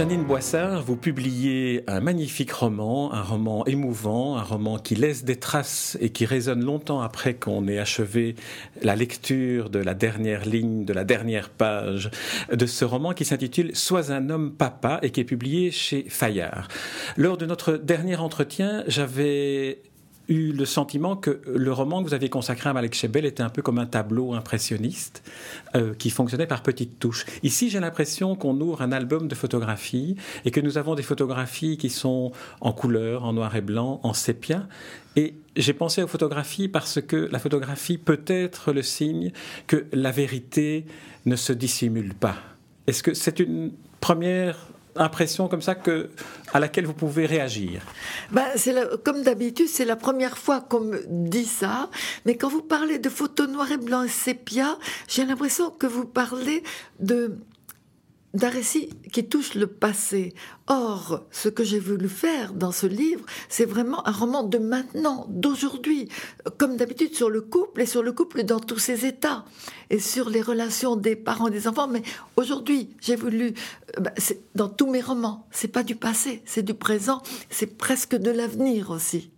Janine Boissard, vous publiez un magnifique roman, un roman émouvant, un roman qui laisse des traces et qui résonne longtemps après qu'on ait achevé la lecture de la dernière ligne, de la dernière page de ce roman qui s'intitule Sois un homme papa et qui est publié chez Fayard. Lors de notre dernier entretien, j'avais eu le sentiment que le roman que vous aviez consacré à Malek Chebel était un peu comme un tableau impressionniste euh, qui fonctionnait par petites touches. Ici, j'ai l'impression qu'on ouvre un album de photographies et que nous avons des photographies qui sont en couleur, en noir et blanc, en sépia. Et j'ai pensé aux photographies parce que la photographie peut être le signe que la vérité ne se dissimule pas. Est-ce que c'est une première impression comme ça que, à laquelle vous pouvez réagir? Ben, Comme d'habitude, c'est la première fois qu'on me dit ça. Mais quand vous parlez de photos noir et blanc et sépia, j'ai l'impression que vous parlez de d'un récit qui touche le passé. Or, ce que j'ai voulu faire dans ce livre, c'est vraiment un roman de maintenant, d'aujourd'hui, comme d'habitude sur le couple et sur le couple dans tous ses états et sur les relations des parents et des enfants. Mais aujourd'hui, j'ai voulu, euh, bah, dans tous mes romans, c'est pas du passé, c'est du présent, c'est presque de l'avenir aussi.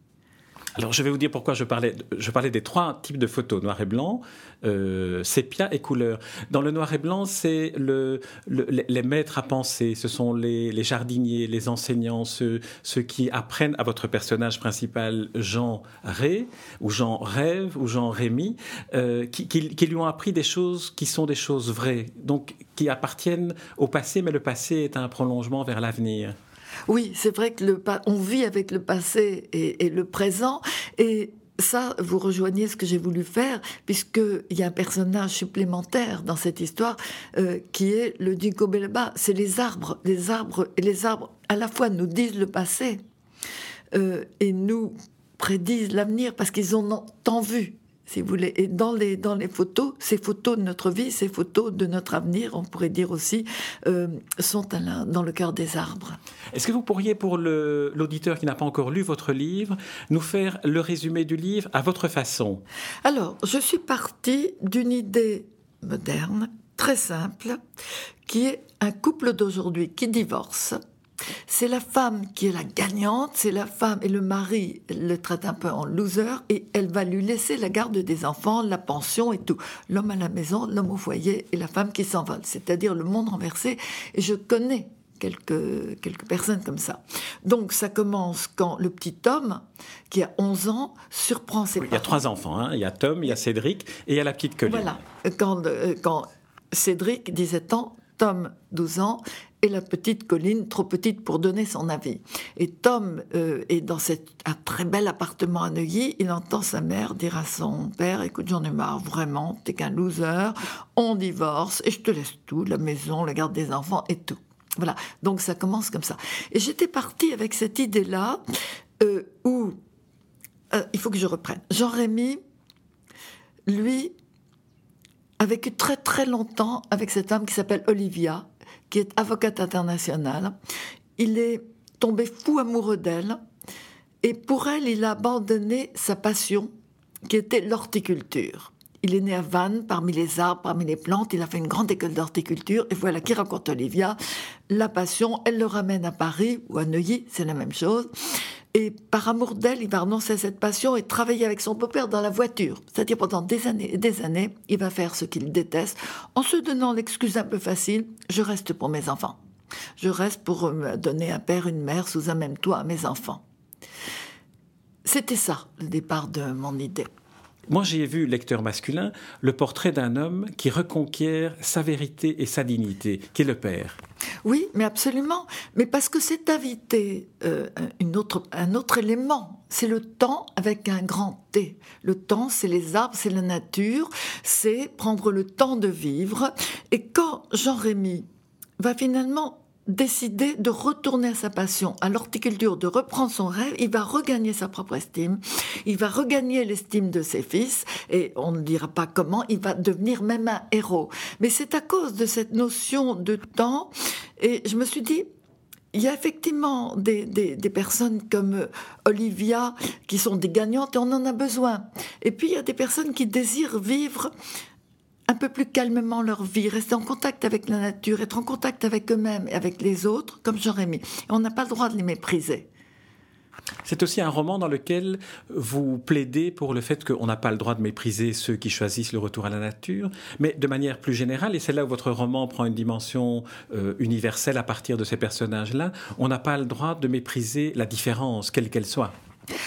Alors je vais vous dire pourquoi je parlais, je parlais des trois types de photos, noir et blanc, euh, sépia et couleur. Dans le noir et blanc, c'est le, les maîtres à penser, ce sont les, jardiniers, les enseignants, ceux, qui apprennent à votre personnage principal, Jean Ré, ou Jean Rêve, ou Jean Rémy, euh, qui, lui ont appris des choses qui sont des choses vraies, donc qui appartiennent au passé, mais le passé est un prolongement vers l'avenir. Oui, c'est vrai que le, on vit avec le passé et, le présent. Et ça, vous rejoignez ce que j'ai voulu faire, puisqu'il y a un personnage supplémentaire dans cette histoire euh, qui est le Dinko Belba. C'est les arbres. Les arbres, et les arbres, à la fois, nous disent le passé euh, et nous prédisent l'avenir parce qu'ils ont tant vu si vous voulez. Et dans les, dans les photos, ces photos de notre vie, ces photos de notre avenir, on pourrait dire aussi, euh, sont dans le cœur des arbres. Est-ce que vous pourriez, pour l'auditeur qui n'a pas encore lu votre livre, nous faire le résumé du livre à votre façon? Alors, je suis partie d'une idée moderne, très simple, qui est un couple d'aujourd'hui qui divorce c'est la femme qui est la gagnante, c'est la femme et le mari le traite un peu en loser et elle va lui laisser la garde des enfants, la pension et tout. L'homme à la maison, l'homme au foyer et la femme qui s'envole, c'est-à-dire le monde renversé. Et je connais quelques, quelques personnes comme ça. Donc ça commence quand le petit Tom, qui a 11 ans, surprend ses parents. Il y a trois enfants, hein. il y a Tom, il y a Cédric et il y a la petite Colline. Voilà, quand, euh, quand Cédric, 17 ans, Tom, 12 ans, et la petite Colline, trop petite pour donner son avis. Et Tom euh, est dans cet, un très bel appartement à Neuilly, il entend sa mère dire à son père, écoute, j'en ai marre, vraiment, t'es qu'un loser, on divorce, et je te laisse tout, la maison, la garde des enfants et tout. Voilà, donc ça commence comme ça. Et j'étais partie avec cette idée-là, euh, où, euh, il faut que je reprenne, Jean-Rémy, lui, a vécu très très longtemps avec cette femme qui s'appelle Olivia, qui est avocate internationale. Il est tombé fou amoureux d'elle et pour elle, il a abandonné sa passion qui était l'horticulture. Il est né à Vannes, parmi les arbres, parmi les plantes. Il a fait une grande école d'horticulture. Et voilà qui raconte Olivia. La passion, elle le ramène à Paris ou à Neuilly, c'est la même chose. Et par amour d'elle, il va renoncer à cette passion et travailler avec son beau-père dans la voiture. C'est-à-dire pendant des années et des années, il va faire ce qu'il déteste en se donnant l'excuse un peu facile, je reste pour mes enfants. Je reste pour donner un père, une mère sous un même toit à mes enfants. C'était ça, le départ de mon idée. Moi, j'ai vu, lecteur masculin, le portrait d'un homme qui reconquiert sa vérité et sa dignité, qui est le père. Oui, mais absolument. Mais parce que c'est invité euh, un autre élément. C'est le temps avec un grand T. Le temps, c'est les arbres, c'est la nature, c'est prendre le temps de vivre. Et quand Jean-Rémy va finalement décider de retourner à sa passion, à l'horticulture, de reprendre son rêve, il va regagner sa propre estime, il va regagner l'estime de ses fils, et on ne dira pas comment, il va devenir même un héros. Mais c'est à cause de cette notion de temps, et je me suis dit, il y a effectivement des, des, personnes comme Olivia qui sont des gagnantes et on en a besoin. Et puis il y a des personnes qui désirent vivre un peu plus calmement leur vie, rester en contact avec la nature, être en contact avec eux-mêmes et avec les autres, comme Jérémie. on n'a pas le droit de les mépriser. C'est aussi un roman dans lequel vous plaidez pour le fait qu'on n'a pas le droit de mépriser ceux qui choisissent le retour à la nature, mais de manière plus générale, et c'est là où votre roman prend une dimension euh, universelle à partir de ces personnages-là, on n'a pas le droit de mépriser la différence, quelle qu'elle soit.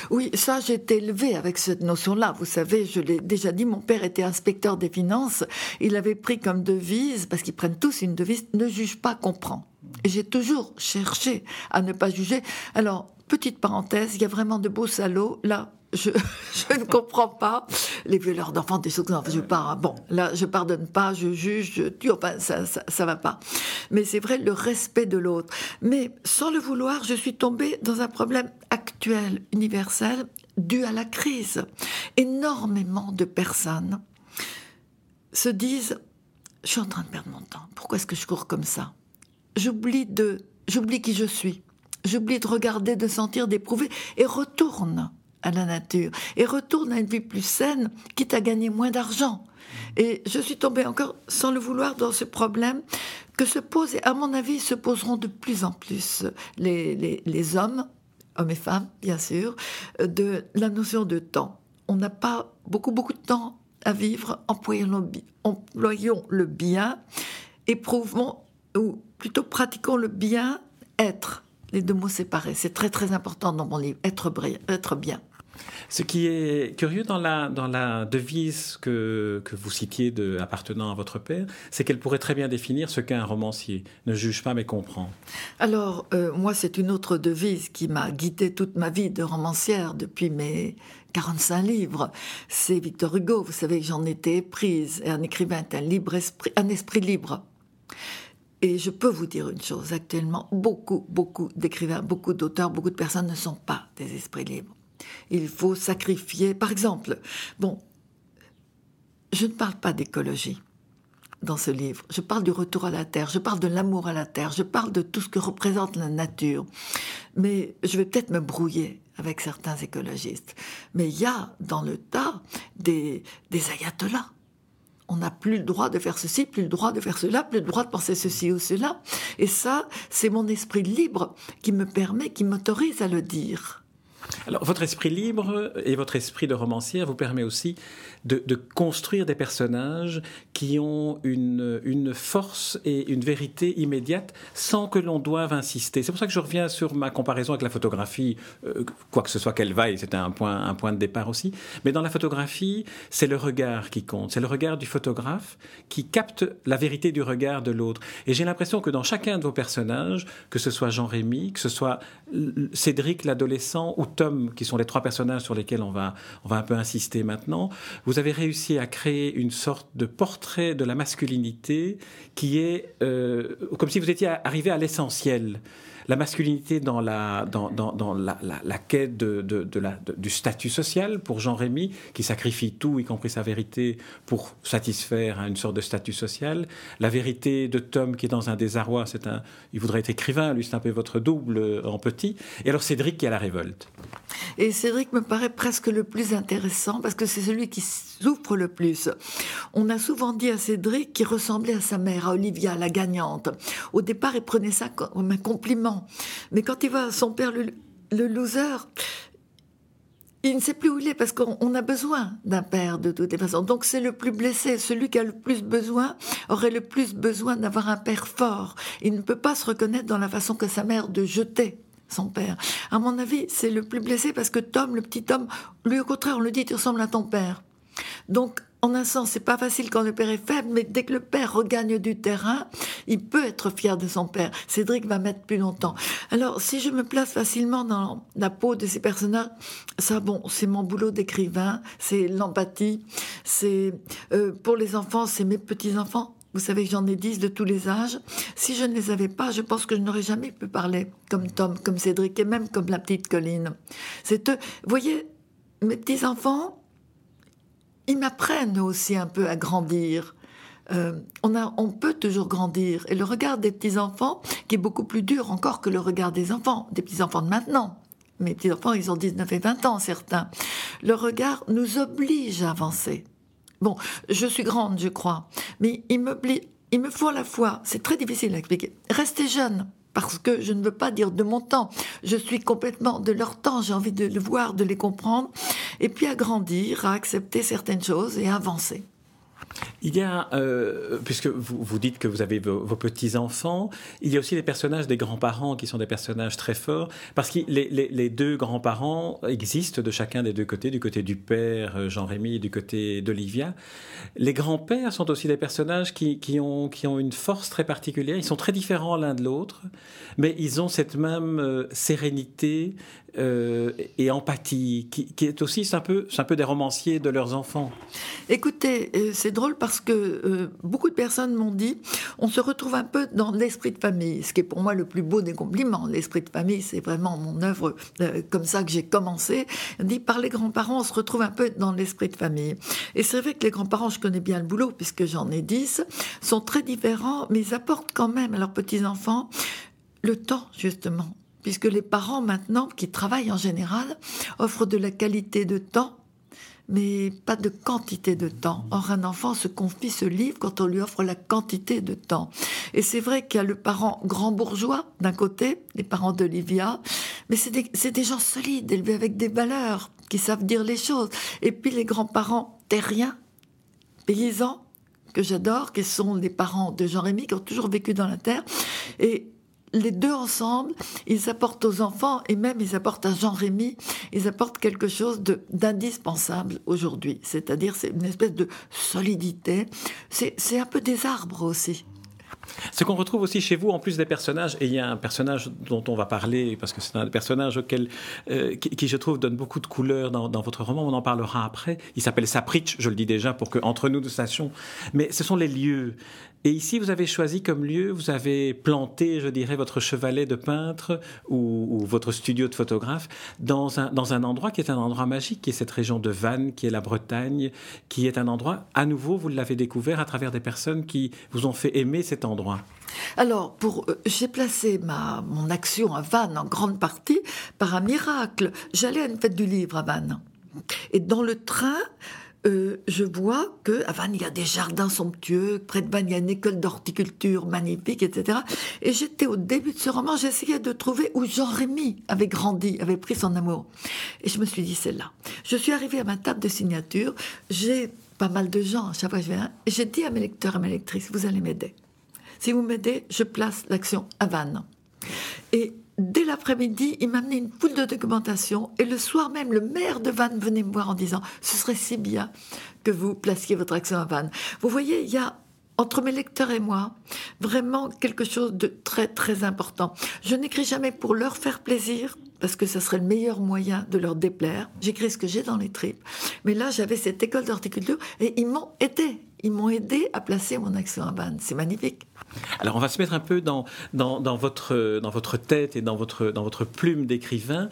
Oui, ça, j'ai été élevée avec cette notion-là. Vous savez, je l'ai déjà dit, mon père était inspecteur des finances. Il avait pris comme devise, parce qu'ils prennent tous une devise, ne juge pas, comprend. Et j'ai toujours cherché à ne pas juger. Alors, petite parenthèse, il y a vraiment de beaux salauds. Là, je, je, ne comprends pas les violeurs d'enfants, des choses je pas. Bon, là, je pardonne pas, je juge, je tue, enfin, ça, ça, ça va pas. Mais c'est vrai, le respect de l'autre. Mais sans le vouloir, je suis tombée dans un problème actuel, universel, dû à la crise. Énormément de personnes se disent, je suis en train de perdre mon temps. Pourquoi est-ce que je cours comme ça? J'oublie de, j'oublie qui je suis. J'oublie de regarder, de sentir, d'éprouver et retourne à la nature et retourne à une vie plus saine, quitte à gagner moins d'argent. Et je suis tombée encore, sans le vouloir, dans ce problème que se posent, et à mon avis, se poseront de plus en plus les, les, hommes, hommes et femmes, bien sûr, de la notion de temps. On n'a pas beaucoup, beaucoup de temps à vivre, employons le, employons le bien, éprouvons, ou plutôt pratiquons le bien, être. Les deux mots séparés, c'est très très important dans mon livre, être, être bien. Ce qui est curieux dans la, devise que, vous citiez appartenant à votre père, c'est qu'elle pourrait très bien définir ce qu'est un romancier. Ne juge pas mais comprend. Alors, euh, moi, c'est une autre devise qui m'a guidée toute ma vie de romancière depuis mes 45 livres. C'est Victor Hugo. Vous savez que j'en étais prise. Un écrivain est un, libre esprit, un esprit libre. Et je peux vous dire une chose, actuellement, beaucoup, beaucoup d'écrivains, beaucoup d'auteurs, beaucoup de personnes ne sont pas des esprits libres. Il faut sacrifier. Par exemple, bon, je ne parle pas d'écologie dans ce livre. Je parle du retour à la terre, je parle de l'amour à la terre, je parle de tout ce que représente la nature. Mais je vais peut-être me brouiller avec certains écologistes. Mais il y a dans le tas des, des ayatollahs. On n'a plus le droit de faire ceci, plus le droit de faire cela, plus le droit de penser ceci ou cela. Et ça, c'est mon esprit libre qui me permet, qui m'autorise à le dire. Alors, votre esprit libre et votre esprit de romancière vous permet aussi de, construire des personnages qui ont une, force et une vérité immédiate sans que l'on doive insister. C'est pour ça que je reviens sur ma comparaison avec la photographie, euh, quoi que ce soit qu'elle vaille, c'était un point, un point de départ aussi. Mais dans la photographie, c'est le regard qui compte, c'est le regard du photographe qui capte la vérité du regard de l'autre. Et j'ai l'impression que dans chacun de vos personnages, que ce soit Jean-Rémy, que ce soit Cédric l'adolescent ou Tom, qui sont les trois personnages sur lesquels on va, on va un peu insister maintenant, avez réussi à créer une sorte de portrait de la masculinité qui est euh, comme si vous étiez arrivé à l'essentiel la masculinité dans la, dans, dans, la, la, quête de, de, de la, du statut social pour Jean-Rémy, qui sacrifie tout, y compris sa vérité, pour satisfaire à une sorte de statut social. La vérité de Tom, qui est dans un désarroi, c'est un, il voudrait être écrivain, lui c'est un peu votre double en petit. Et alors Cédric qui a la révolte. Et Cédric me paraît presque le plus intéressant parce que c'est celui qui souffre le plus. On a souvent dit à Cédric qu'il ressemblait à sa mère, à Olivia, la gagnante. Au départ, il prenait ça comme un compliment mais quand il voit son père, le, loser, il ne sait plus où il est parce qu'on a besoin d'un père de toutes les façons. Donc c'est le plus blessé, celui qui a le plus besoin aurait le plus besoin d'avoir un père fort. Il ne peut pas se reconnaître dans la façon que sa mère de jeter son père. À mon avis, c'est le plus blessé parce que Tom, le petit Tom, lui au contraire, on le dit, tu ressembles à ton père. Donc en un sens, c'est pas facile quand le père est faible, mais dès que le père regagne du terrain, il peut être fier de son père. Cédric va mettre plus longtemps. Alors, si je me place facilement dans la peau de ces personnages, ça, bon, c'est mon boulot d'écrivain, c'est l'empathie, c'est euh, pour les enfants, c'est mes petits enfants Vous savez que j'en ai dix de tous les âges. Si je ne les avais pas, je pense que je n'aurais jamais pu parler comme Tom, comme Cédric et même comme la petite Colline. C'est eux. Vous voyez, mes petits-enfants, ils m'apprennent aussi un peu à grandir. Euh, on, a, on peut toujours grandir. Et le regard des petits-enfants, qui est beaucoup plus dur encore que le regard des enfants, des petits-enfants de maintenant. Mes petits-enfants, ils ont 19 et 20 ans, certains. Le regard nous oblige à avancer. Bon, je suis grande, je crois, mais il me, il me faut à la fois, c'est très difficile à expliquer, rester jeune, parce que je ne veux pas dire de mon temps, je suis complètement de leur temps, j'ai envie de le voir, de les comprendre, et puis à grandir, à accepter certaines choses et à avancer. Il y a, euh, puisque vous, vous, dites que vous avez vos, petits-enfants, il y a aussi les personnages des grands-parents qui sont des personnages très forts, parce que les, deux grands-parents existent de chacun des deux côtés, du côté du père euh, Jean-Rémy et du côté d'Olivia. Les grands-pères sont aussi des personnages qui, ont, qui ont une force très particulière, ils sont très différents l'un de l'autre, mais ils ont cette même euh, sérénité, et empathie, qui, est aussi un peu, un peu des romanciers de leurs enfants. Écoutez, c'est drôle parce que euh, beaucoup de personnes m'ont dit, on se retrouve un peu dans l'esprit de famille, ce qui est pour moi le plus beau des compliments. L'esprit de famille, c'est vraiment mon œuvre comme ça que j'ai commencé. Dit par les grands-parents, on se retrouve un peu dans l'esprit de famille. Et c'est vrai que les grands-parents, je connais bien le boulot puisque j'en ai dix, sont très différents, mais ils apportent quand même à leurs petits-enfants le temps, justement puisque les parents maintenant, qui travaillent en général, offrent de la qualité de temps, mais pas de quantité de temps. Or, un enfant se confie ce livre quand on lui offre la quantité de temps. Et c'est vrai qu'il y a le parent grand bourgeois d'un côté, les parents d'Olivia, mais c'est des, des, gens solides, élevés avec des valeurs, qui savent dire les choses. Et puis les grands-parents terriens, paysans, que j'adore, qui sont les parents de Jean-Rémy, qui ont toujours vécu dans la terre. Et les deux ensemble, ils apportent aux enfants et même ils apportent à Jean-Rémy, ils apportent quelque chose d'indispensable aujourd'hui. C'est-à-dire, c'est une espèce de solidité. C'est un peu des arbres aussi. Ce qu'on retrouve aussi chez vous, en plus des personnages, et il y a un personnage dont on va parler, parce que c'est un personnage auquel, euh, qui, je trouve, donne beaucoup de couleurs dans, votre roman, on en parlera après. Il s'appelle Sapritch, je le dis déjà, pour que entre nous nous sachions. Mais ce sont les lieux. Et ici, vous avez choisi comme lieu, vous avez planté, je dirais, votre chevalet de peintre ou, votre studio de photographe dans un, dans un endroit qui est un endroit magique, qui est cette région de Vannes, qui est la Bretagne, qui est un endroit, à nouveau, vous l'avez découvert à travers des personnes qui vous ont fait aimer cet endroit. Alors, pour, euh, j'ai placé ma, mon action à Vannes en grande partie par un miracle. J'allais à une fête du livre à Vannes. Et dans le train, euh, je vois que à Vannes, il y a des jardins somptueux, près de Vannes, il y a une école d'horticulture magnifique, etc. Et j'étais au début de ce roman, j'essayais de trouver où Jean-Rémy avait grandi, avait pris son amour. Et je me suis dit, c'est là. Je suis arrivée à ma table de signature, j'ai pas mal de gens, chaque fois que je viens, et j'ai dit à mes lecteurs et mes lectrices, vous allez m'aider. Si vous m'aidez, je place l'action à Vannes. Et dès l'après-midi, il m'a amené une foule de documentation et le soir même, le maire de Vannes venait me voir en disant Ce serait si bien que vous placiez votre action à Vannes. Vous voyez, il y a entre mes lecteurs et moi, vraiment quelque chose de très très important. Je n'écris jamais pour leur faire plaisir, parce que ce serait le meilleur moyen de leur déplaire. J'écris ce que j'ai dans les tripes. Mais là, j'avais cette école d'horticulture et ils m'ont aidé. Ils m'ont aidé à placer mon action à Vannes. C'est magnifique. Alors on va se mettre un peu dans, dans, votre, dans votre tête et dans votre, dans votre plume d'écrivain.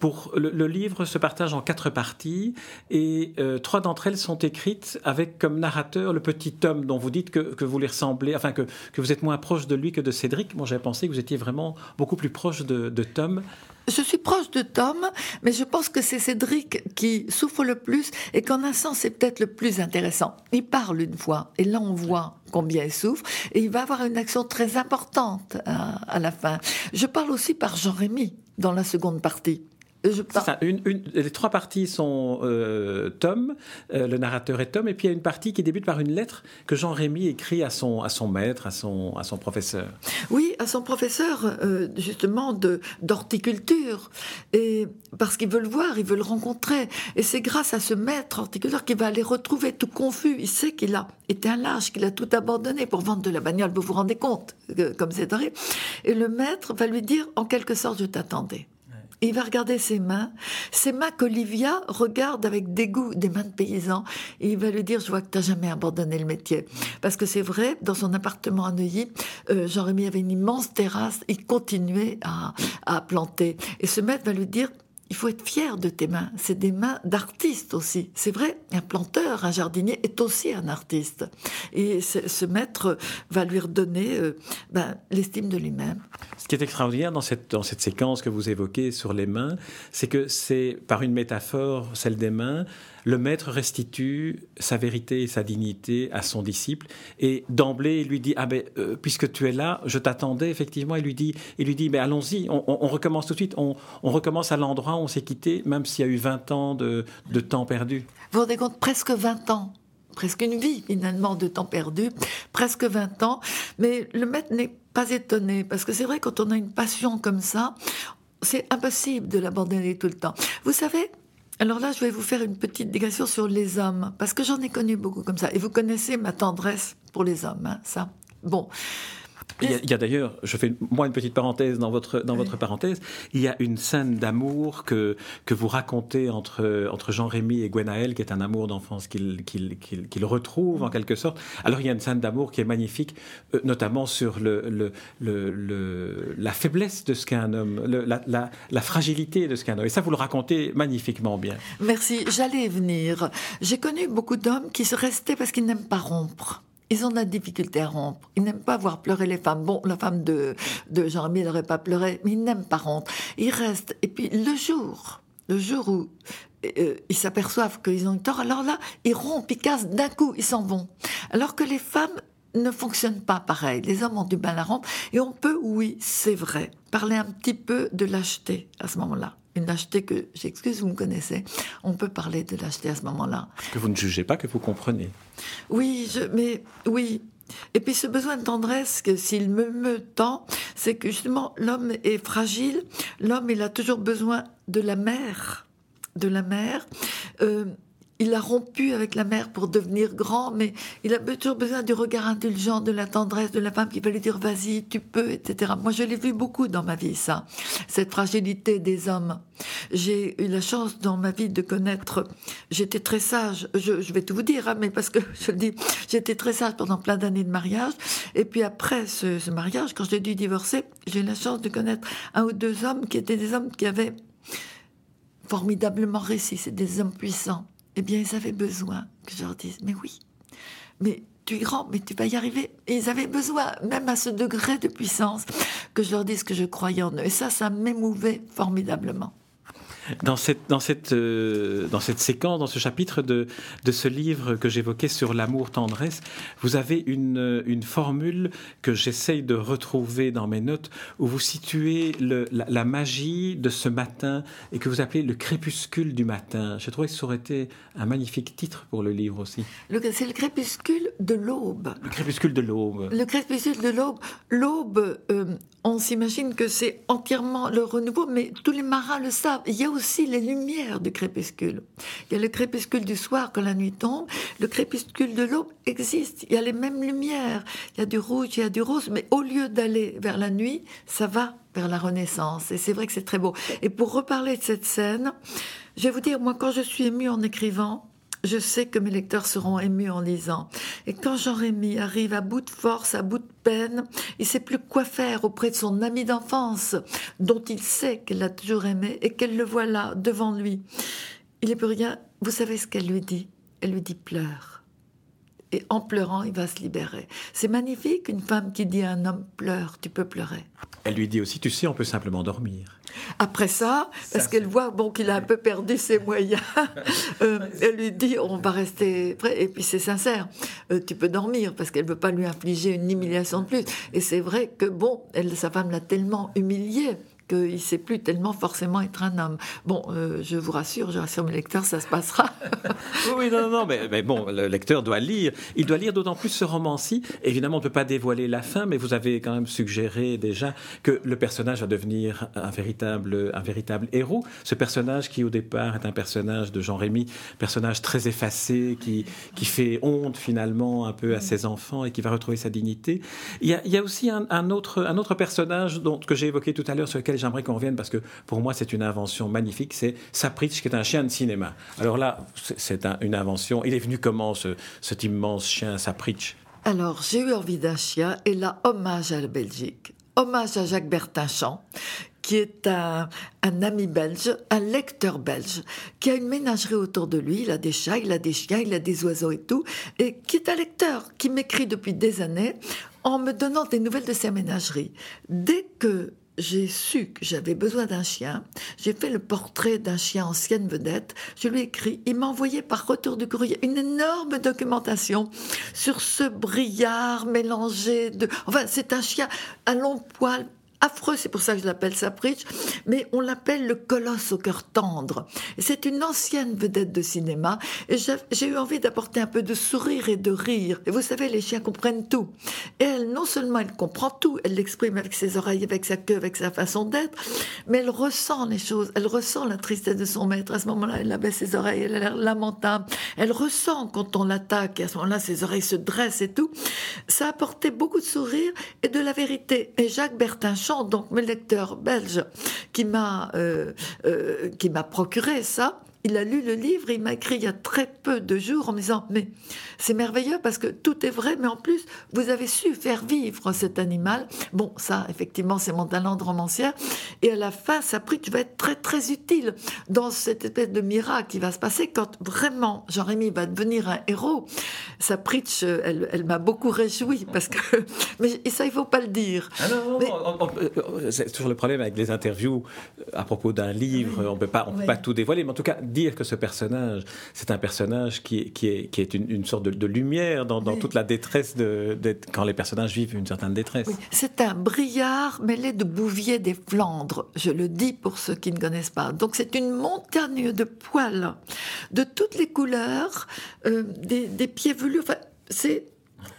Pour le, livre se partage en quatre parties et euh, trois d'entre elles sont écrites avec comme narrateur le petit homme dont vous dites que, vous lui ressemblez, enfin que, que, vous êtes moins proche de lui que de Cédric. Moi j'avais pensé que vous étiez vraiment beaucoup plus proche de Tom. Je suis proche de Tom, mais je pense que c'est Cédric qui souffre le plus et qu'en un sens c'est peut-être le plus intéressant. Il parle une fois et là on voit combien il souffre et il va avoir une action très importante à, à la fin. Je parle aussi par Jean-Rémy dans la seconde partie. Ça, une, les trois parties sont euh, Tom, euh, le narrateur est Tom, et puis il y a une partie qui débute par une lettre que Jean Rémy écrit à son, à son maître, à son, à son professeur. Oui, à son professeur, euh, justement, de, d'horticulture. Et parce qu'il veut le voir, il veut le rencontrer. Et c'est grâce à ce maître horticulteur qu'il va aller retrouver tout confus. Il sait qu'il a été un lâche, qu'il a tout abandonné pour vendre de la bagnole. Vous vous rendez compte, comme c'est vrai. Et le maître va lui dire, en quelque sorte, je t'attendais Et il va regarder ses mains, ses mains qu'Olivia regarde avec dégoût, des mains de paysan. Et il va lui dire, je vois que tu n'as jamais abandonné le métier. Parce que c'est vrai, dans son appartement à Neuilly, euh, Jean-Rémy avait une immense terrasse, il continuait à, à planter. Et ce maître va lui dire, il faut être fier de tes mains. C'est des mains d'artiste aussi. C'est vrai, un planteur, un jardinier est aussi un artiste. Et ce maître va lui redonner euh, ben, l'estime de lui-même. Ce qui est extraordinaire dans cette, dans cette séquence que vous évoquez sur les mains, c'est que c'est par une métaphore, celle des mains, le maître restitue sa vérité et sa dignité à son disciple et d'emblée il lui dit ah ben euh, puisque tu es là je t'attendais effectivement. Il lui dit il lui dit mais allons-y on, recommence tout de suite. On, recommence à l'endroit où on s'est quitté même s'il y a eu 20 ans de, temps perdu. Vous vous rendez compte presque 20 ans presque une vie finalement de temps perdu, presque 20 ans, mais le maître n'est pas étonné, parce que c'est vrai quand on a une passion comme ça, c'est impossible de l'abandonner tout le temps. Vous savez, alors là, je vais vous faire une petite digression sur les hommes, parce que j'en ai connu beaucoup comme ça. Et vous connaissez ma tendresse pour les hommes, hein, ça. Bon, il y a, d'ailleurs, je fais moi une petite parenthèse dans votre dans votre parenthèse, il y a une scène d'amour que que vous racontez entre entre Jean-Rémy et Gwenaël, qui est un amour d'enfance qu'il qu'il qu'il retrouve en quelque sorte. Alors il y a une scène d'amour qui est magnifique, euh, notamment sur le, le, le, la faiblesse de ce qu'est un homme, la, la, la, fragilité de ce qu'est un homme. Et ça, vous le racontez magnifiquement bien. Merci. J'allais venir. J'ai connu beaucoup d'hommes qui se restaient parce qu'ils n'aiment pas rompre. Ils ont de la difficulté à rompre. Ils n'aiment pas voir pleurer les femmes. Bon, la femme de, de Jean-Rémy n'aurait pas pleuré, mais ils n'aiment pas rompre. Ils restent. Et puis le jour, le jour où euh, ils s'aperçoivent qu'ils ont tort, alors là, ils rompent, ils cassent d'un coup, ils s'en vont. Alors que les femmes ne fonctionnent pas pareil. Les hommes ont du mal à rompre. Et on peut, oui, c'est vrai, parler un petit peu de lâcheté à ce moment-là une lâcheté que, j'excuse, vous me connaissez, on peut parler de lâcheté à ce moment-là. Que vous ne jugez pas, que vous comprenez. Oui, je, mais oui. Et puis ce besoin de tendresse, que s'il me meut tant, c'est que justement l'homme est fragile, l'homme il a toujours besoin de la mère, de la mère. Euh, il a rompu avec la mère pour devenir grand, mais il a toujours besoin du regard indulgent, de la tendresse de la femme qui va lui dire vas-y, tu peux, etc. Moi, je l'ai vu beaucoup dans ma vie, ça, cette fragilité des hommes. J'ai eu la chance dans ma vie de connaître, j'étais très sage, je, vais tout vous dire, hein, mais parce que je le dis, j'étais très sage pendant plein d'années de mariage, et puis après ce, ce mariage, quand j'ai dû divorcer, j'ai eu la chance de connaître un ou deux hommes qui étaient des hommes qui avaient formidablement réussi, c'est des hommes puissants eh bien, ils avaient besoin que je leur dise, mais oui, mais tu es grand, mais tu vas y arriver. Ils avaient besoin, même à ce degré de puissance, que je leur dise que je croyais en eux. Et ça, ça m'émouvait formidablement. Dans cette, dans, cette, euh, dans cette séquence, dans ce chapitre de, de ce livre que j'évoquais sur l'amour tendresse, vous avez une, une formule que j'essaye de retrouver dans mes notes où vous situez le, la, magie de ce matin et que vous appelez le crépuscule du matin. J'ai trouvé que ça aurait été un magnifique titre pour le livre aussi. C'est le crépuscule de l'aube. Le crépuscule de l'aube. Le crépuscule de l'aube. L'aube, euh, on s'imagine que c'est entièrement le renouveau, mais tous les marins le savent. Il y a aussi les lumières du crépuscule. Il y a le crépuscule du soir quand la nuit tombe. Le crépuscule de l'aube existe. Il y a les mêmes lumières. Il y a du rouge, il y a du rose, mais au lieu d'aller vers la nuit, ça va vers la renaissance. Et c'est vrai que c'est très beau. Et pour reparler de cette scène, je vais vous dire, moi, quand je suis émue en écrivant, je sais que mes lecteurs seront émus en lisant. Et quand Jean-Rémy arrive à bout de force, à bout de peine, il sait plus quoi faire auprès de son ami d'enfance, dont il sait qu'elle l'a toujours aimé et qu'elle le voit là, devant lui. Il n'est plus rien. Vous savez ce qu'elle lui dit? Elle lui dit pleure. Et en pleurant, il va se libérer. C'est magnifique, une femme qui dit à un homme pleure, tu peux pleurer. Elle lui dit aussi, tu sais, on peut simplement dormir. Après ça, parce qu'elle voit bon qu'il a un peu perdu ses moyens, euh, elle lui dit on va rester prêt. Et puis c'est sincère, euh, tu peux dormir parce qu'elle veut pas lui infliger une humiliation de plus. Et c'est vrai que bon, elle, sa femme l'a tellement humiliée qu'il ne sait plus tellement forcément être un homme. Bon, euh, je vous rassure, je rassure mes lecteurs, ça se passera. oui, non, non, mais, mais, bon, le lecteur doit lire. Il doit lire d'autant plus ce roman-ci. Évidemment, on ne peut pas dévoiler la fin, mais vous avez quand même suggéré déjà que le personnage va devenir un véritable, un véritable héros. Ce personnage qui, au départ, est un personnage de Jean-Rémy, personnage très effacé, qui, qui fait honte finalement un peu à ses enfants et qui va retrouver sa dignité. Il y a, il y a aussi un, un, autre, un autre personnage dont, que j'ai évoqué tout à l'heure, sur lequel j'aimerais qu'on revienne parce que pour moi, c'est une invention magnifique. C'est Sapritch, qui est un chien de cinéma. Alors là, c'est une invention. Il est venu comment, ce, cet immense chien Sapritch Alors, j'ai eu envie d'un chien et là, hommage à la Belgique. Hommage à Jacques Bertinchamp, qui est un, un, ami belge, un lecteur belge, qui a une ménagerie autour de lui. Il a des chats, il a des chiens, il a des oiseaux et tout, et qui est un lecteur qui m'écrit depuis des années en me donnant des nouvelles de sa ménagerie. Dès que j'ai su que j'avais besoin d'un chien. J'ai fait le portrait d'un chien ancienne vedette. Je lui ai écrit. Il m'a envoyé par retour du courrier une énorme documentation sur ce brillard mélangé de. Enfin, c'est un chien à long poil affreux, c'est pour ça que je l'appelle Sapritch, mais on l'appelle le colosse au cœur tendre. C'est une ancienne vedette de cinéma, j'ai eu envie d'apporter un peu de sourire et de rire. Et vous savez, les chiens comprennent tout. Et elle, non seulement elle comprend tout, elle l'exprime avec ses oreilles, avec sa queue, avec sa façon d'être, mais elle ressent les choses, elle ressent la tristesse de son maître. À ce moment-là, elle abaisse ses oreilles, elle a l'air lamentable. Elle ressent quand on l'attaque, et à ce moment-là, ses oreilles se dressent et tout. Ça a apporté beaucoup de sourire et de la vérité. Et Jacques Bertinchamp donc mes lecteurs belges, qui m'a euh, euh, qui m'a procuré ça, il a lu le livre, il m'a écrit il y a très peu de jours en me disant mais c'est merveilleux parce que tout est vrai, mais en plus vous avez su faire vivre cet animal. Bon, ça effectivement c'est mon talent de romancière. Et à la fin, ça prie tu vas être très très utile dans cette espèce de miracle qui va se passer quand vraiment Jean-Rémy va devenir un héros. Sa pritch, elle, elle m'a beaucoup réjoui parce que mais ça il faut pas le dire. Ah non, euh, c'est toujours le problème avec les interviews à propos d'un livre, on peut pas on peut pas tout dévoiler, mais en tout cas dire que ce personnage, c'est un personnage qui, qui, est, qui est une, sorte de, lumière dans, toute la détresse de, quand les personnages vivent une certaine détresse. C'est un brillard mêlé de Bouvier des Flandres, je le dis pour ceux qui ne connaissent pas. Donc c'est une montagne de poils de toutes les couleurs, euh, des, des, pieds velus. Enfin, c'est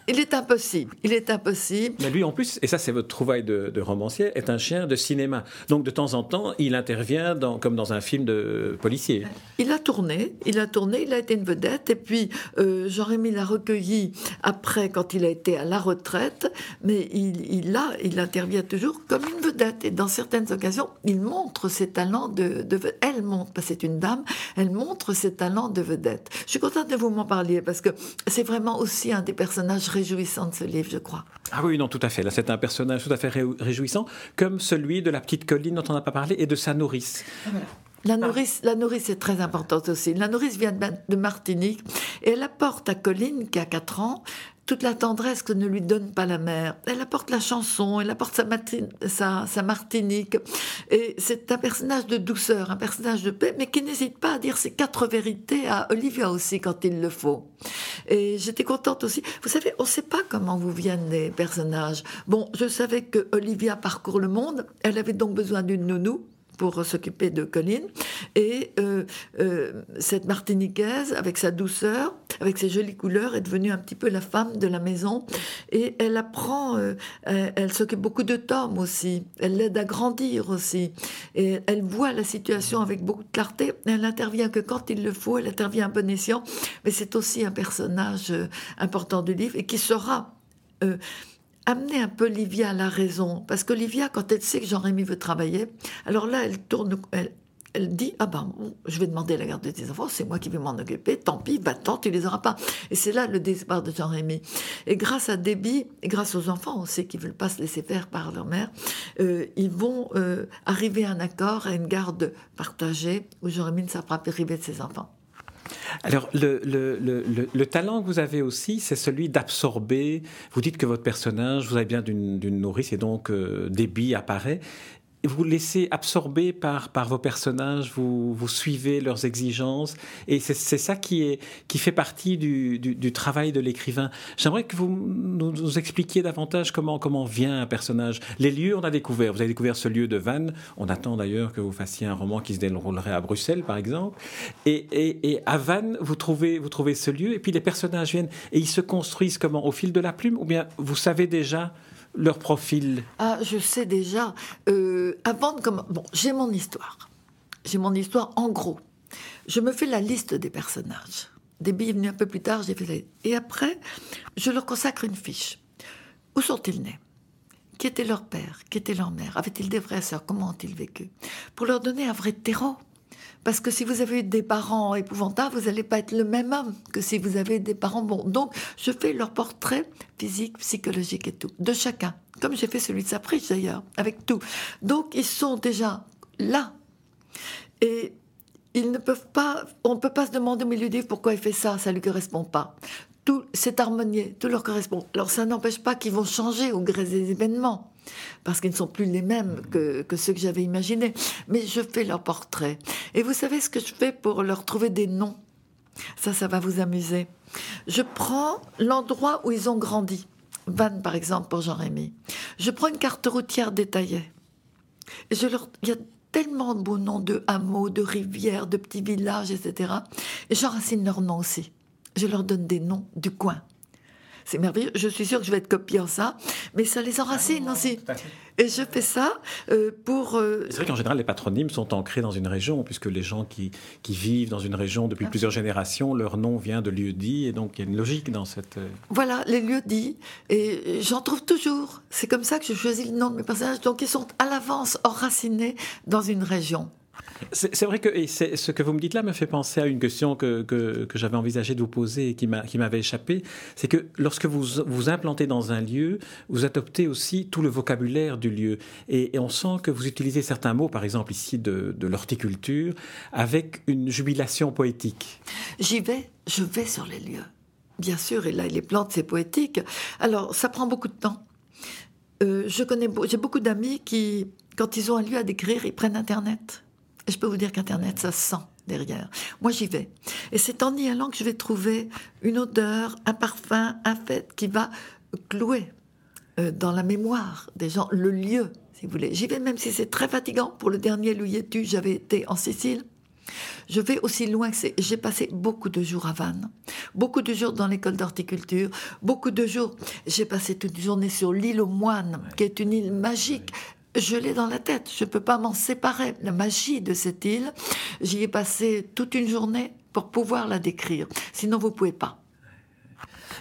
il est impossible. Il est impossible. Mais lui, en plus, et ça, c'est votre trouvaille de, romancier, est un chien de cinéma. Donc, de temps en temps, il intervient dans, comme dans un film de policier. Il a tourné. Il a tourné. Il a été une vedette. Et puis, euh, Jean-Rémy l'a recueilli après, quand il a été à la retraite. Mais il, il, a, il intervient toujours comme une vedette. Et dans certaines occasions, il montre ses talents de, de Elle montre, parce que c'est une dame, elle montre ses talents de vedette. Je suis contente de vous m'en parler parce que c'est vraiment aussi un des personnages réjouissant de ce livre, je crois. Ah oui, non, tout à fait. Là, c'est un personnage tout à fait réjouissant, comme celui de la petite colline dont on n'a pas parlé et de sa nourrice. Ah, la nourrice, la nourrice est très importante aussi. La nourrice vient de Martinique et elle apporte à Colline, qui a 4 ans, toute la tendresse que ne lui donne pas la mère. Elle apporte la chanson, elle apporte sa, Martinique. Et c'est un personnage de douceur, un personnage de paix, mais qui n'hésite pas à dire ses quatre vérités à Olivia aussi quand il le faut. Et j'étais contente aussi. Vous savez, on ne sait pas comment vous viennent les personnages. Bon, je savais que Olivia parcourt le monde. Elle avait donc besoin d'une nounou pour s'occuper de Colline. Et euh, euh, cette Martiniquaise, avec sa douceur, avec ses jolies couleurs, est devenue un petit peu la femme de la maison. Et elle apprend, euh, elle, s'occupe beaucoup de Tom aussi. Elle l'aide à grandir aussi. Et elle voit la situation avec beaucoup de clarté. Elle n'intervient que quand il le faut. Elle intervient à bon escient. Mais c'est aussi un personnage important du livre et qui sera amener un peu Livia à la raison. Parce que Livia, quand elle sait que Jean-Rémy veut travailler, alors là, elle tourne, elle, dit Ah ben, je vais demander la garde de tes enfants, c'est moi qui vais m'en occuper, tant pis, va-t'en, tu les auras pas. Et c'est là le désespoir de Jean-Rémy. Et grâce à Déby, grâce aux enfants aussi qui veulent pas se laisser faire par leur mère, euh, ils vont euh, arriver à un accord, à une garde partagée, où Jean-Rémy ne sera pas privé de ses enfants. Alors, le, le, le, le, talent que vous avez aussi, c'est celui d'absorber. Vous dites que votre personnage, vous avez bien d'une nourrice et donc euh, débit apparaît vous laissez absorber par, vos personnages, vous, suivez leurs exigences, et c'est ça qui, fait partie du, travail de l'écrivain. J'aimerais que vous nous, expliquiez davantage comment, vient un personnage. Les lieux, on a découvert, vous avez découvert ce lieu de Vannes, on attend d'ailleurs que vous fassiez un roman qui se déroulerait à Bruxelles, par exemple, et à Vannes, vous trouvez, vous trouvez ce lieu, et puis les personnages viennent, et ils se construisent comment? Au fil de la plume, ou bien vous savez déjà leur profil Ah, je sais déjà. Euh, avant de Bon, j'ai mon histoire. J'ai mon histoire en gros. Je me fais la liste des personnages. Déby est venu un peu plus tard, j'ai fait Et après, je leur consacre une fiche. Où sont-ils nés? Qui était leur père, qui était leur mère, avaient-ils des frères et sœurs, comment ont-ils vécu, pour leur donner un vrai terreau. Parce que si vous avez des parents épouvantables, vous n'allez pas être le même homme que si vous avez des parents bons. Donc, je fais leur portrait physique, psychologique et tout, de chacun. Comme j'ai fait celui de Sapriche d'ailleurs, avec tout. Donc, ils sont déjà là. Et ils ne peuvent pas, on ne peut pas se demander au milieu du livre pourquoi il fait ça, ça ne lui correspond pas tout c'est harmonié, tout leur correspond. Alors ça n'empêche pas qu'ils vont changer au gré des événements, parce qu'ils ne sont plus les mêmes que, que ceux que j'avais imaginés. Mais je fais leur portrait. Et vous savez ce que je fais pour leur trouver des noms? Ça, ça va vous amuser. Je prends l'endroit où ils ont grandi. Vannes, par exemple, pour Jean-Rémy. Je prends une carte routière détaillée. Et je leur... Il y a tellement de beaux noms de hameaux, de rivières, de petits villages, etc. Et j'enracine leurs noms aussi je leur donne des noms du coin. C'est merveilleux. Je suis sûre que je vais être copiée en ça, mais ça les enracine aussi. Et je fais ça euh, pour. Euh, c'est vrai qu'en général, les patronymes sont ancrés dans une région, puisque les gens qui, qui vivent dans une région depuis plusieurs générations, leur nom vient de lieux dits, et donc il y a une logique dans cette. Euh, voilà, les lieux dits. Et j'en trouve toujours. C'est comme ça que je choisis le nom de mes personnages. Donc ils sont à l'avance enracinés dans une région. C'est vrai que ce que vous me dites là me fait penser à une question que, que, j'avais envisagé de vous poser et qui m'avait échappé. C'est que lorsque vous vous implantez dans un lieu, vous adoptez aussi tout le vocabulaire du lieu. Et, on sent que vous utilisez certains mots, par exemple ici de, l'horticulture, avec une jubilation poétique. J'y vais, je vais sur les lieux. Bien sûr, et là, les plantes, c'est poétique. Alors, ça prend beaucoup de temps. Euh, je connais, j'ai beaucoup d'amis qui, quand ils ont un lieu à décrire, ils prennent Internet je peux vous dire qu'Internet, ça sent derrière. Moi, j'y vais. Et c'est en y allant que je vais trouver une odeur, un parfum, un fait qui va clouer euh, dans la mémoire des gens le lieu, si vous voulez. J'y vais même si c'est très fatigant. Pour le dernier Louis-tu, j'avais été en Sicile. Je vais aussi loin que c'est. J'ai passé beaucoup de jours à Vannes, beaucoup de jours dans l'école d'horticulture, beaucoup de jours. J'ai passé toute une journée sur l'île aux moines, qui est une île magique je l'ai dans la tête, je ne peux pas m'en séparer. La magie de cette île, j'y ai passé toute une journée pour pouvoir la décrire. Sinon, vous pouvez pas.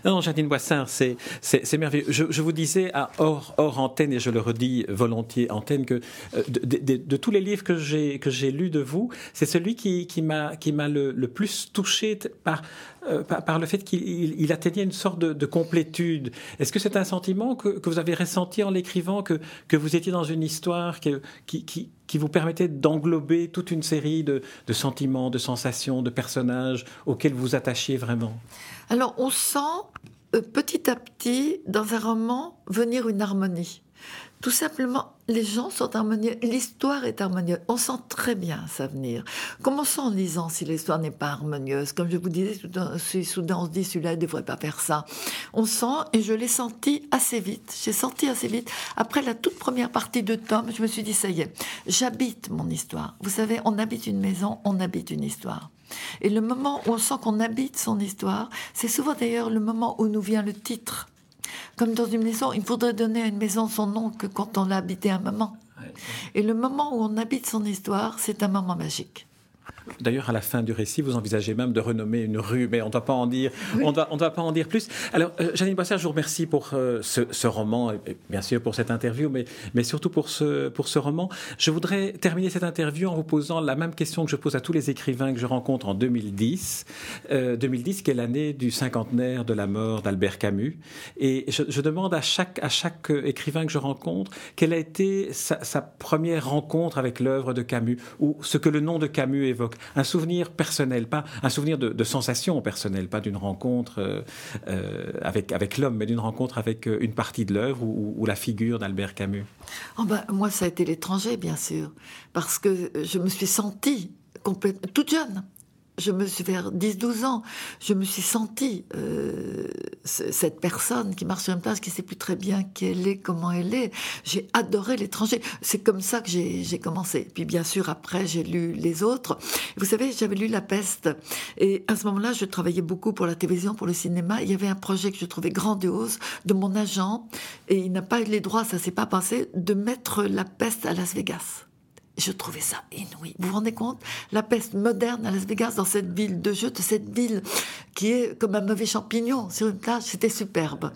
Non, Jadine Boissin, c'est, c'est, merveilleux. Je, vous disais à hors, hors antenne, et je le redis volontiers antenne, que euh, de, tous les livres que j'ai, que j'ai lus de vous, c'est celui qui, qui m'a, qui m'a le, plus touché par, euh, par, le fait qu'il atteignait une sorte de, complétude. Est-ce que c'est un sentiment que, que, vous avez ressenti en l'écrivant, que, que vous étiez dans une histoire qui, qui, qui vous permettait d'englober toute une série de, de, sentiments, de sensations, de personnages auxquels vous attachiez vraiment? Alors on sent euh, petit à petit dans un roman venir une harmonie. Tout simplement, les gens sont harmonieux, l'histoire est harmonieuse. On sent très bien ça venir. Commençons en lisant si l'histoire n'est pas harmonieuse? Comme je vous disais, si soudain on se dit celui-là ne devrait pas faire ça. On sent, et je l'ai senti assez vite. J'ai senti assez vite. Après la toute première partie de Tom, je me suis dit ça y est, j'habite mon histoire. Vous savez, on habite une maison, on habite une histoire. Et le moment où on sent qu'on habite son histoire, c'est souvent d'ailleurs le moment où nous vient le titre. Comme dans une maison, il faudrait donner à une maison son nom que quand on l'a habité un moment. Et le moment où on habite son histoire, c'est un moment magique. D'ailleurs, à la fin du récit, vous envisagez même de renommer une rue, mais on ne doit pas en dire, on doit, on doit pas en dire plus. Alors, euh, Janine Boissard, je vous remercie pour euh, ce, roman, et bien sûr pour cette interview, mais, mais surtout pour ce, pour ce roman. Je voudrais terminer cette interview en vous posant la même question que je pose à tous les écrivains que je rencontre en 2010, 2010 qui est l'année du cinquantenaire de la mort d'Albert Camus. Et je, demande à chaque, à chaque écrivain que je rencontre quelle a été sa, sa première rencontre avec l'œuvre de Camus, ou ce que le nom de Camus évoque un souvenir personnel, pas un souvenir de, sensation personnelle, pas d'une rencontre euh, euh, avec, l'homme, mais d'une rencontre avec euh, une partie de l'œuvre ou, la figure d'Albert Camus. Oh moi, ça a été l'étranger, bien sûr, parce que je me suis sentie toute jeune je me suis vers 10-12 ans, je me suis sentie euh, cette personne qui marche sur une plage, qui sait plus très bien qui elle est, comment elle est. J'ai adoré l'étranger. C'est comme ça que j'ai commencé. Puis bien sûr, après, j'ai lu les autres. Vous savez, j'avais lu La Peste. Et à ce moment-là, je travaillais beaucoup pour la télévision, pour le cinéma. Il y avait un projet que je trouvais grandiose de mon agent. Et il n'a pas eu les droits, ça s'est pas passé, de mettre La Peste à Las Vegas. Je trouvais ça inouï. Vous vous rendez compte? La peste moderne à Las Vegas, dans cette ville de jeu, de cette ville qui est comme un mauvais champignon sur une plage, c'était superbe.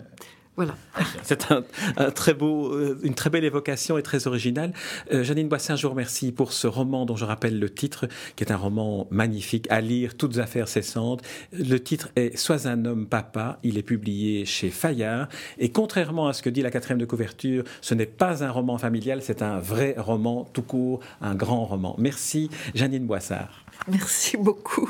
Voilà. C'est un, très beau, euh, une très belle évocation et très originale. Euh, Janine Boissin, je vous remercie pour ce roman dont je rappelle le titre, qui est un roman magnifique à lire, toutes affaires cessantes. Le titre est Sois un homme papa. Il est publié chez Fayard. Et contrairement à ce que dit la quatrième de couverture, ce n'est pas un roman familial, c'est un vrai roman tout court, un grand roman. Merci, Janine Boissard. Merci beaucoup.